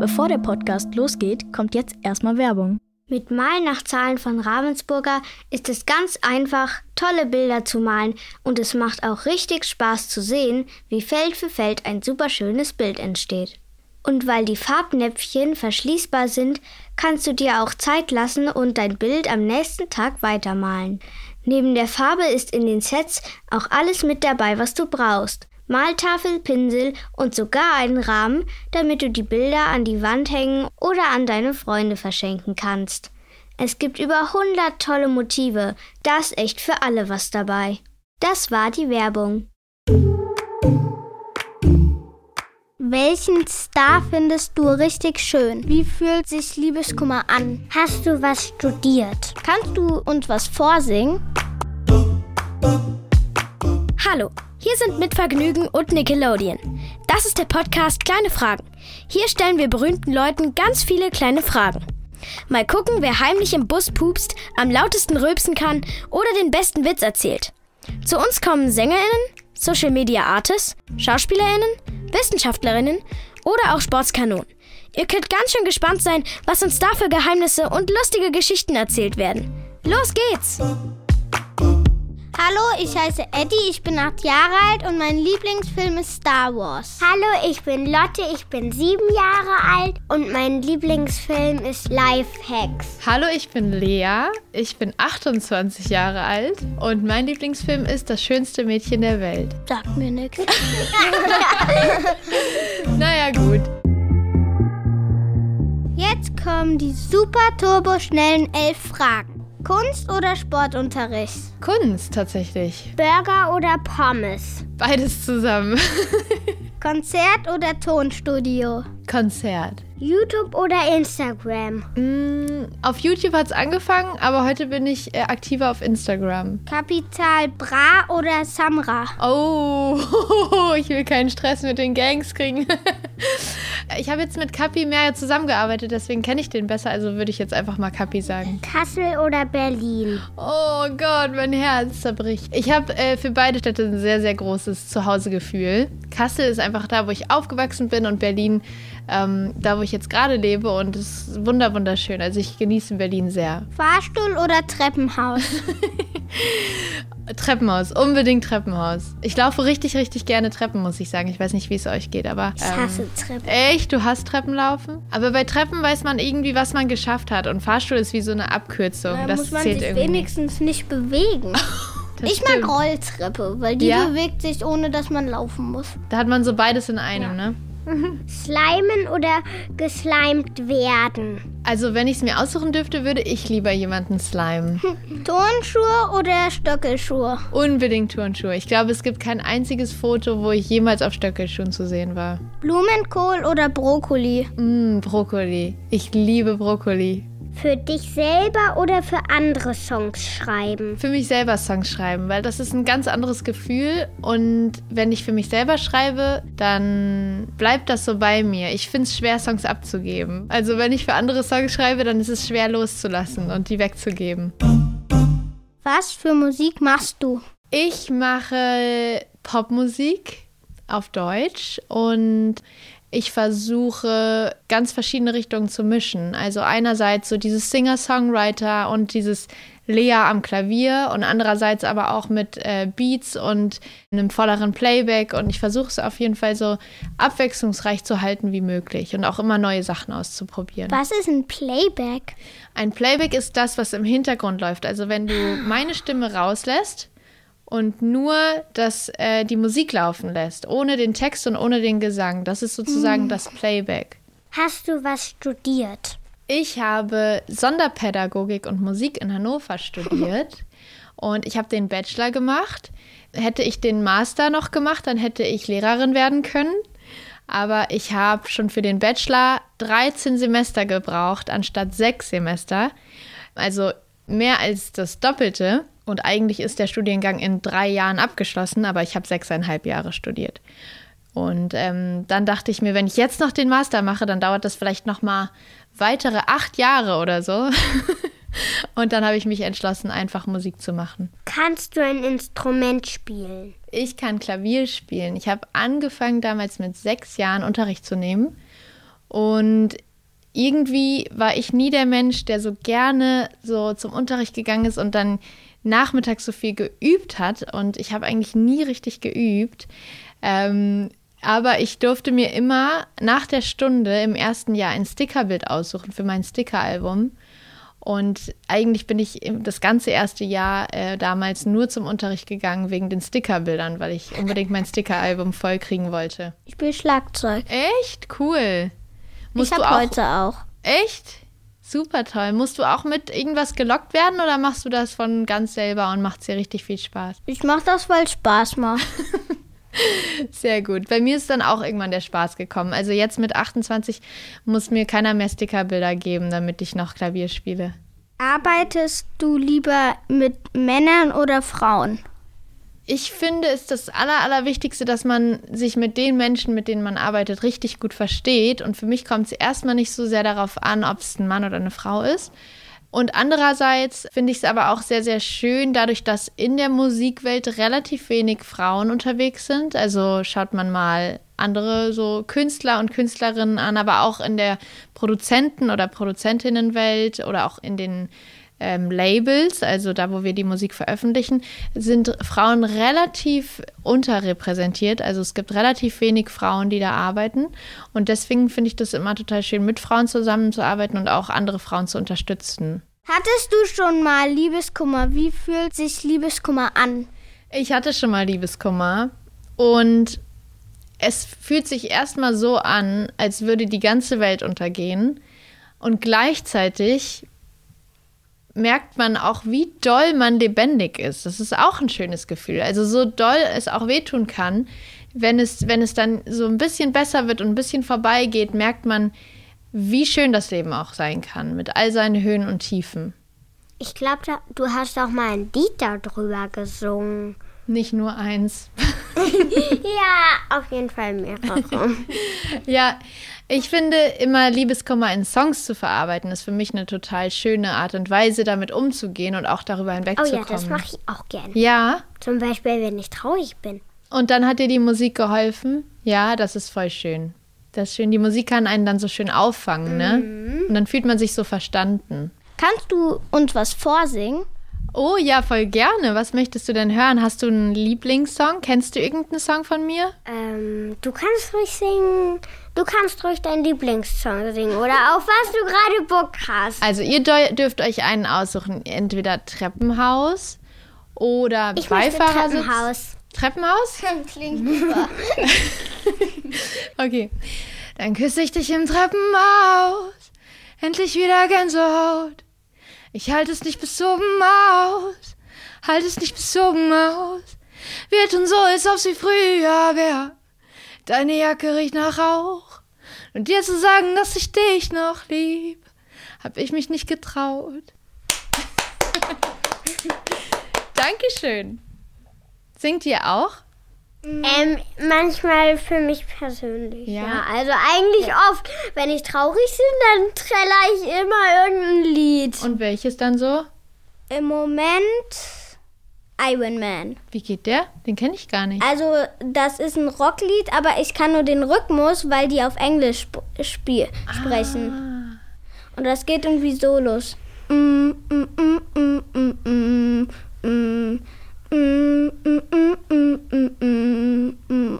Bevor der Podcast losgeht, kommt jetzt erstmal Werbung. Mit Malen nach Zahlen von Ravensburger ist es ganz einfach, tolle Bilder zu malen und es macht auch richtig Spaß zu sehen, wie Feld für Feld ein super schönes Bild entsteht. Und weil die Farbnäpfchen verschließbar sind, kannst du dir auch Zeit lassen und dein Bild am nächsten Tag weitermalen. Neben der Farbe ist in den Sets auch alles mit dabei, was du brauchst. Maltafel, Pinsel und sogar einen Rahmen, damit du die Bilder an die Wand hängen oder an deine Freunde verschenken kannst. Es gibt über 100 tolle Motive, da ist echt für alle was dabei. Das war die Werbung. Welchen Star findest du richtig schön? Wie fühlt sich Liebeskummer an? Hast du was studiert? Kannst du uns was vorsingen? Hallo, hier sind Mitvergnügen und Nickelodeon. Das ist der Podcast Kleine Fragen. Hier stellen wir berühmten Leuten ganz viele kleine Fragen. Mal gucken, wer heimlich im Bus pupst, am lautesten rülpsen kann oder den besten Witz erzählt. Zu uns kommen SängerInnen, Social Media Artists, SchauspielerInnen, Wissenschaftlerinnen oder auch Sportskanonen. Ihr könnt ganz schön gespannt sein, was uns da für Geheimnisse und lustige Geschichten erzählt werden. Los geht's! Hallo, ich heiße Eddie, ich bin acht Jahre alt und mein Lieblingsfilm ist Star Wars. Hallo, ich bin Lotte, ich bin sieben Jahre alt und mein Lieblingsfilm ist Life Hacks. Hallo, ich bin Lea, ich bin 28 Jahre alt und mein Lieblingsfilm ist Das schönste Mädchen der Welt. Sagt mir nichts. naja, gut. Jetzt kommen die super turbo schnellen elf Fragen. Kunst oder Sportunterricht? Kunst tatsächlich. Burger oder Pommes? Beides zusammen. Konzert oder Tonstudio? Konzert. YouTube oder Instagram? Mm, auf YouTube hat es angefangen, aber heute bin ich äh, aktiver auf Instagram. Kapital Bra oder Samra? Oh, ich will keinen Stress mit den Gangs kriegen. ich habe jetzt mit Kapi mehr zusammengearbeitet, deswegen kenne ich den besser, also würde ich jetzt einfach mal Kapi sagen. Kassel oder Berlin? Oh Gott, mein Herz zerbricht. Ich habe äh, für beide Städte ein sehr, sehr großes Zuhausegefühl. Kassel ist einfach da, wo ich aufgewachsen bin und Berlin ähm, da, wo ich jetzt gerade lebe und es ist wunder wunderschön. Also ich genieße Berlin sehr. Fahrstuhl oder Treppenhaus? Treppenhaus, unbedingt Treppenhaus. Ich laufe richtig, richtig gerne Treppen, muss ich sagen. Ich weiß nicht, wie es euch geht, aber. ich hasse Treppen. Echt? Du hast Treppenlaufen? Aber bei Treppen weiß man irgendwie, was man geschafft hat. Und Fahrstuhl ist wie so eine Abkürzung. Da das muss man zählt sich irgendwie. wenigstens nicht bewegen. Das ich mag stimmt. Rolltreppe, weil die Ja? bewegt sich, ohne dass man laufen muss. Da hat man so beides in einem, ne? Slimen oder geslimed werden? Also, wenn ich es mir aussuchen dürfte, würde ich lieber jemanden slimen. Turnschuhe oder Stöckelschuhe? Unbedingt Turnschuhe. Ich glaube, es gibt kein einziges Foto, wo ich jemals auf Stöckelschuhen zu sehen war. Blumenkohl oder Brokkoli? Mmm, Brokkoli. Ich liebe Brokkoli. Für dich selber oder für andere Songs schreiben? Für mich selber Songs schreiben, weil das ist ein ganz anderes Gefühl. Und wenn ich für mich selber schreibe, dann bleibt das so bei mir. Ich finde es schwer, Songs abzugeben. Also wenn ich für andere Songs schreibe, dann ist es schwer loszulassen und die wegzugeben. Was für Musik machst du? Ich mache Popmusik auf Deutsch und ich versuche ganz verschiedene Richtungen zu mischen. Also einerseits so dieses Singer-Songwriter und dieses Lea am Klavier und andererseits aber auch mit äh, Beats und einem volleren Playback und ich versuche es auf jeden Fall so abwechslungsreich zu halten wie möglich und auch immer neue Sachen auszuprobieren. Was ist ein Playback? Ein Playback ist das, was im Hintergrund läuft. Also wenn du meine Stimme rauslässt und nur das, äh, die Musik laufen lässt, ohne den Text und ohne den Gesang, das ist sozusagen das Playback. Hast du was studiert? Ich habe Sonderpädagogik und Musik in Hannover studiert und ich habe den Bachelor gemacht. Hätte ich den Master noch gemacht, dann hätte ich Lehrerin werden können. Aber ich habe schon für den Bachelor 13 Semester gebraucht, anstatt sechs Semester. Also mehr als das Doppelte. Und eigentlich ist der Studiengang in drei Jahren abgeschlossen, aber ich habe sechseinhalb Jahre studiert. Und ähm, dann dachte ich mir, wenn ich jetzt noch den Master mache, dann dauert das vielleicht noch mal weitere acht Jahre oder so. Und dann habe ich mich entschlossen, einfach Musik zu machen. Kannst du ein Instrument spielen? Ich kann Klavier spielen. Ich habe angefangen damals mit sechs Jahren Unterricht zu nehmen. Und irgendwie war ich nie der Mensch, der so gerne so zum Unterricht gegangen ist und dann nachmittags so viel geübt hat. Und ich habe eigentlich nie richtig geübt. Ähm, aber ich durfte mir immer nach der Stunde im ersten Jahr ein Stickerbild aussuchen für mein Stickeralbum. Und eigentlich bin ich das ganze erste Jahr äh, damals nur zum Unterricht gegangen wegen den Stickerbildern, weil ich unbedingt mein Stickeralbum voll kriegen wollte. Ich spiele Schlagzeug. Echt? Cool. Musst ich habe heute auch. Echt? Super toll. Musst du auch mit irgendwas gelockt werden oder machst du das von ganz selber und macht es dir richtig viel Spaß? Ich mache das, weil es Spaß macht. Sehr gut. Bei mir ist dann auch irgendwann der Spaß gekommen. Also jetzt mit 28 muss mir keiner mehr Stickerbilder geben, damit ich noch Klavier spiele. Arbeitest du lieber mit Männern oder Frauen? Ich finde, ist das Aller, Allerwichtigste, dass man sich mit den Menschen, mit denen man arbeitet, richtig gut versteht. Und für mich kommt es erstmal nicht so sehr darauf an, ob es ein Mann oder eine Frau ist, und andererseits finde ich es aber auch sehr, sehr schön, dadurch, dass in der Musikwelt relativ wenig Frauen unterwegs sind. Also schaut man mal andere so Künstler und Künstlerinnen an, aber auch in der Produzenten- oder Produzentinnenwelt oder auch in den ähm, Labels, also da, wo wir die Musik veröffentlichen, sind Frauen relativ unterrepräsentiert. Also es gibt relativ wenig Frauen, die da arbeiten. Und deswegen finde ich das immer total schön, mit Frauen zusammenzuarbeiten und auch andere Frauen zu unterstützen. Hattest du schon mal Liebeskummer? Wie fühlt sich Liebeskummer an? Ich hatte schon mal Liebeskummer und es fühlt sich erstmal so an, als würde die ganze Welt untergehen. Und gleichzeitig merkt man auch, wie doll man lebendig ist. Das ist auch ein schönes Gefühl. Also so doll es auch wehtun kann, wenn es, wenn es dann so ein bisschen besser wird und ein bisschen vorbeigeht, merkt man, wie schön das Leben auch sein kann, mit all seinen Höhen und Tiefen. Ich glaube, du hast auch mal ein Lied darüber gesungen. Nicht nur eins. ja, auf jeden Fall mehrere. ja, ich finde immer Liebeskummer in Songs zu verarbeiten, ist für mich eine total schöne Art und Weise, damit umzugehen und auch darüber hinwegzukommen. Oh ja, das mache ich auch gerne. Ja. Zum Beispiel, wenn ich traurig bin. Und dann hat dir die Musik geholfen? Ja, das ist voll schön. Das ist schön. Die Musik kann einen dann so schön auffangen, ne? Mhm. Und dann fühlt man sich so verstanden. Kannst du uns was vorsingen? Oh ja, voll gerne. Was möchtest du denn hören? Hast du einen Lieblingssong? Kennst du irgendeinen Song von mir? Ähm, du kannst ruhig singen. Du kannst ruhig deinen Lieblingssong singen oder auf was du gerade Bock hast. Also ihr dürft euch einen aussuchen. Entweder Treppenhaus oder ich Beifahrersitz. Treppenhaus. Treppenhaus? Klingt super. okay. Dann küsse ich dich im Treppenhaus. Endlich wieder Gänsehaut. Ich halte es nicht bis oben aus, halte es nicht bis oben aus. Wir tun so, als ob sie früher wär. Deine Jacke riecht nach Rauch. Und dir zu sagen, dass ich dich noch lieb, hab ich mich nicht getraut. Dankeschön. Singt ihr auch? Ähm, manchmal für mich persönlich. Ja. ja. Also eigentlich ja. oft, wenn ich traurig bin, dann treller ich immer irgendein Lied. Und welches dann so? Im Moment Iron Man. Wie geht der? Den kenne ich gar nicht. Also, das ist ein Rocklied, aber ich kann nur den Rhythmus, weil die auf Englisch sp ah. sprechen. Und das geht irgendwie so los. Mm, mm, mm, mm, mm, mm, mm.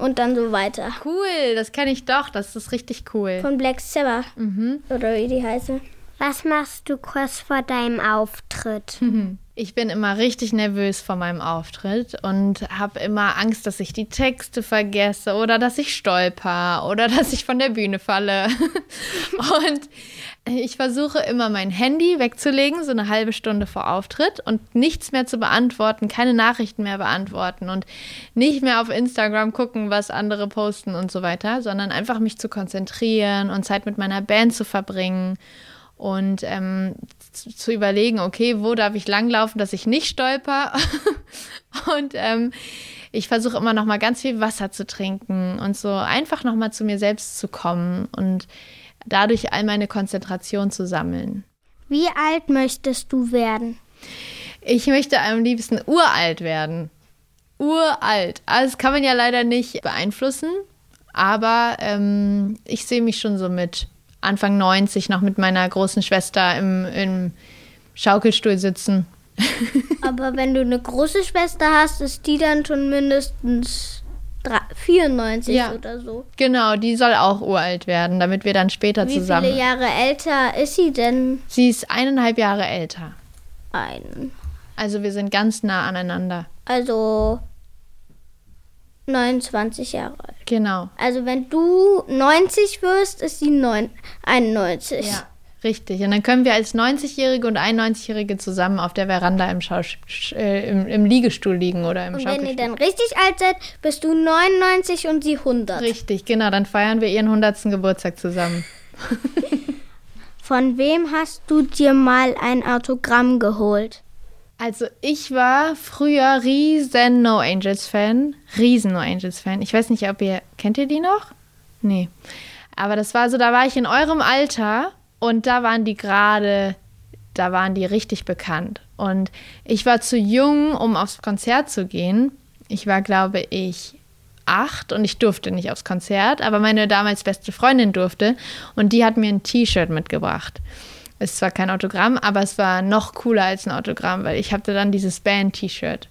Und dann so weiter. Cool, das kenne ich doch. Das ist richtig cool. Von Black Sabbath. Mhm. Oder wie die heißen. Was machst du kurz vor deinem Auftritt? Ich bin immer richtig nervös vor meinem Auftritt und habe immer Angst, dass ich die Texte vergesse oder dass ich stolper oder dass ich von der Bühne falle. und ich versuche immer mein Handy wegzulegen, so eine halbe Stunde vor Auftritt und nichts mehr zu beantworten, keine Nachrichten mehr beantworten und nicht mehr auf Instagram gucken, was andere posten und so weiter, sondern einfach mich zu konzentrieren und Zeit mit meiner Band zu verbringen und ähm, zu, überlegen, okay, wo darf ich langlaufen, dass ich nicht stolper. und ähm, ich versuche immer noch mal ganz viel Wasser zu trinken und so einfach noch mal zu mir selbst zu kommen und dadurch all meine Konzentration zu sammeln. Wie alt möchtest du werden? Ich möchte am liebsten uralt werden. Uralt. Also das kann man ja leider nicht beeinflussen, aber ähm, ich sehe mich schon so mit Anfang 90 noch mit meiner großen Schwester im, im Schaukelstuhl sitzen. Aber wenn du eine große Schwester hast, ist die dann schon mindestens 94 Ja. oder so. Genau, die soll auch uralt werden, damit wir dann später Wie zusammen. viele Jahre älter ist sie denn? Sie ist eineinhalb Jahre älter. Ein. Also wir sind ganz nah aneinander. Also 29 Jahre alt. Genau. Also wenn du 90 wirst, ist sie neun- 91. Ja, richtig. Und dann können wir als 90-Jährige und 91-Jährige zusammen auf der Veranda im, Schausch äh, im, im Liegestuhl liegen oder im Und wenn ihr dann richtig alt seid, bist du 99 und sie 100. Richtig, genau. Dann feiern wir ihren 100. Geburtstag zusammen. Von wem hast du dir mal ein Autogramm geholt? Also ich war früher riesen No Angels Fan, riesen No Angels Fan. Ich weiß nicht, ob ihr kennt ihr die noch? Nee. Aber das war so, da war ich in eurem Alter und da waren die gerade, da waren die richtig bekannt. Und ich war zu jung, um aufs Konzert zu gehen. Ich war, glaube ich, acht und ich durfte nicht aufs Konzert, aber meine damals beste Freundin durfte und die hat mir ein T-Shirt mitgebracht. Ist zwar kein Autogramm, aber es war noch cooler als ein Autogramm, weil ich hatte dann dieses Band-T-Shirt.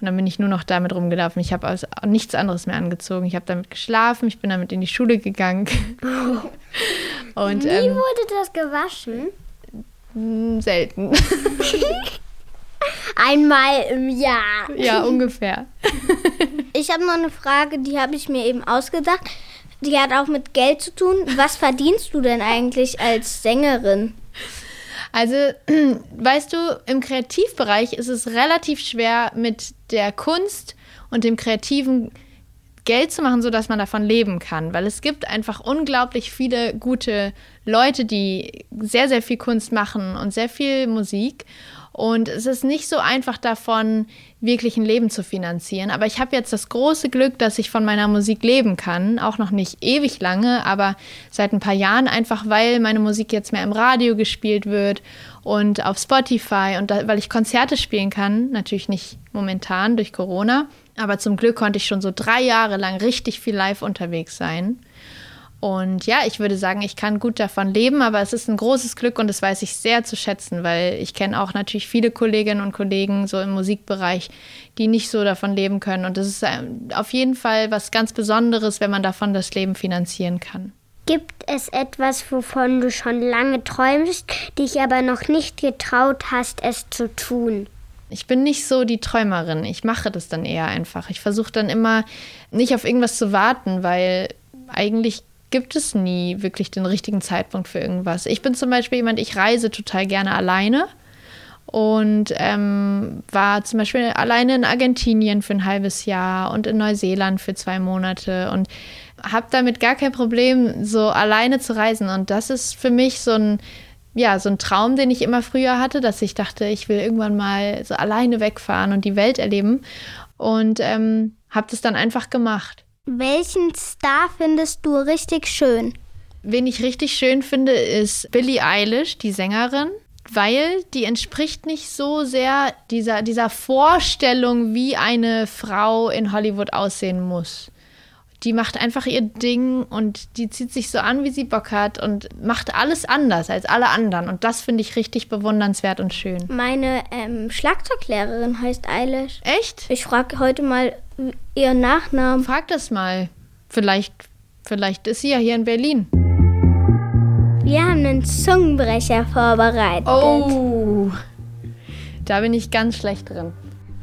Und dann bin ich nur noch damit rumgelaufen. Ich habe aus- nichts anderes mehr angezogen. Ich habe damit geschlafen, ich bin damit in die Schule gegangen. Und Wie ähm, wurde das gewaschen? mh, selten. Einmal im Jahr. ja, ungefähr. Ich habe noch eine Frage, die habe ich mir eben ausgedacht. Die hat auch mit Geld zu tun. Was verdienst du denn eigentlich als Sängerin? Also, weißt du, im Kreativbereich ist es relativ schwer, mit der Kunst und dem Kreativen Geld zu machen, sodass man davon leben kann. Weil es gibt einfach unglaublich viele gute Leute, die sehr, sehr viel Kunst machen und sehr viel Musik. Und es ist nicht so einfach davon, wirklich ein Leben zu finanzieren. Aber ich habe jetzt das große Glück, dass ich von meiner Musik leben kann. Auch noch nicht ewig lange, aber seit ein paar Jahren einfach, weil meine Musik jetzt mehr im Radio gespielt wird und auf Spotify und da, weil ich Konzerte spielen kann. Natürlich nicht momentan durch Corona. Aber zum Glück konnte ich schon so drei Jahre lang richtig viel live unterwegs sein. Und ja, ich würde sagen, ich kann gut davon leben, aber es ist ein großes Glück und das weiß ich sehr zu schätzen, weil ich kenne auch natürlich viele Kolleginnen und Kollegen so im Musikbereich, die nicht so davon leben können. Und das ist ähm, auf jeden Fall was ganz Besonderes, wenn man davon das Leben finanzieren kann. Gibt es etwas, wovon du schon lange träumst, dich aber noch nicht getraut hast, es zu tun? Ich bin nicht so die Träumerin. Ich mache das dann eher einfach. Ich versuche dann immer nicht auf irgendwas zu warten, weil eigentlich gibt es nie wirklich den richtigen Zeitpunkt für irgendwas. Ich bin zum Beispiel jemand, ich reise total gerne alleine und ähm, war zum Beispiel alleine in Argentinien für ein halbes Jahr und in Neuseeland für zwei Monate und habe damit gar kein Problem, so alleine zu reisen. Und das ist für mich so ein, ja, so ein Traum, den ich immer früher hatte, dass ich dachte, ich will irgendwann mal so alleine wegfahren und die Welt erleben. Und ähm, habe das dann einfach gemacht. Welchen Star findest du richtig schön? Wen ich richtig schön finde, ist Billie Eilish, die Sängerin, weil die entspricht nicht so sehr dieser, dieser Vorstellung, wie eine Frau in Hollywood aussehen muss. Die macht einfach ihr Ding und die zieht sich so an, wie sie Bock hat und macht alles anders als alle anderen. Und das finde ich richtig bewundernswert und schön. Meine ähm, Schlagzeuglehrerin heißt Eilish. Echt? Ich frage heute mal ihren Nachnamen. Frag das mal. Vielleicht, vielleicht ist sie ja hier in Berlin. Wir haben einen Zungenbrecher vorbereitet. Oh, da bin ich ganz schlecht drin.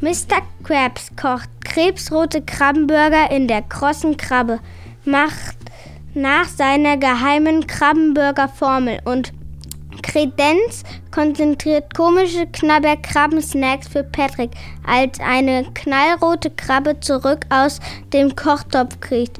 Mr. Krabs kocht krebsrote Krabbenburger in der krossen Krabbe, macht nach seiner geheimen Krabbenburger-Formel und Kredenz konzentriert komische Knabber-Krabbensnacks für Patrick, als eine knallrote Krabbe zurück aus dem Kochtopf kriecht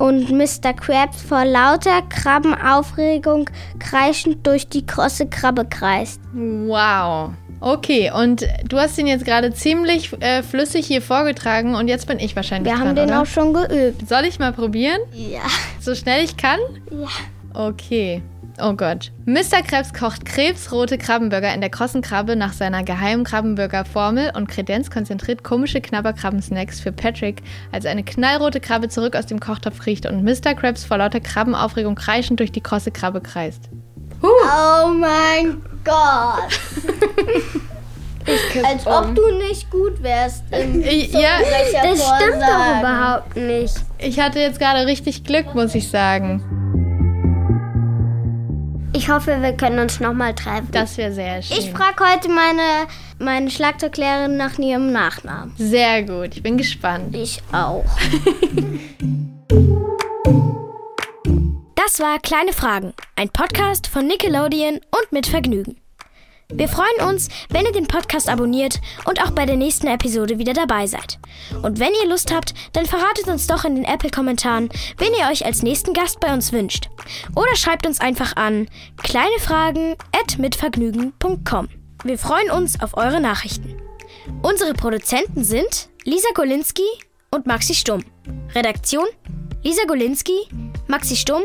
und Mr. Krabs vor lauter Krabbenaufregung kreischend durch die krosse Krabbe kreist. Wow. Okay, und du hast ihn jetzt gerade ziemlich äh, flüssig hier vorgetragen und jetzt bin ich wahrscheinlich Wir dran, haben den oder? auch schon geübt. Soll ich mal probieren? Ja. So schnell ich kann? Ja. Okay. Oh Gott. Mr. Krebs kocht krebsrote Krabbenburger in der krossen Krabbe nach seiner geheimen Krabbenburger-Formel und Kredenz konzentriert komische Knabberkrabben-Snacks für Patrick, als eine knallrote Krabbe zurück aus dem Kochtopf kriecht und Mr. Krebs vor lauter Krabbenaufregung kreischend durch die krosse Krabbe kreist. Oh mein Gott. Als ob du nicht gut wärst im Ich, ja, Das stimmt doch überhaupt nicht. ich hatte jetzt gerade richtig Glück, muss ich sagen. Ich hoffe, wir können uns nochmal treffen. Das wäre sehr schön. Ich frage heute meine, meine Schlagzeuglehrerin nach ihrem Nachnamen. sehr gut. Ich bin gespannt. Ich auch. War Kleine Fragen, ein Podcast von Nickelodeon und mit Vergnügen. Wir freuen uns, wenn ihr den Podcast abonniert und auch bei der nächsten Episode wieder dabei seid. Und wenn ihr Lust habt, dann verratet uns doch in den Apple-Kommentaren, wen ihr euch als nächsten Gast bei uns wünscht. Oder schreibt uns einfach an kleinefragen@mitvergnügen.com. Wir freuen uns auf eure Nachrichten. Unsere Produzenten sind Lisa Golinski und Maxi Stumm. Redaktion Lisa Golinski, Maxi Stumm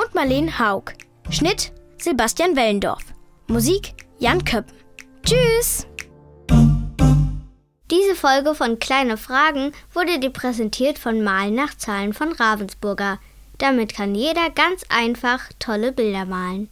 und Marlene Haug. Schnitt Sebastian Wellendorf. Musik Jan Köppen. Tschüss! Diese Folge von Kleine Fragen wurde dir präsentiert von Malen nach Zahlen von Ravensburger. Damit kann jeder ganz einfach tolle Bilder malen.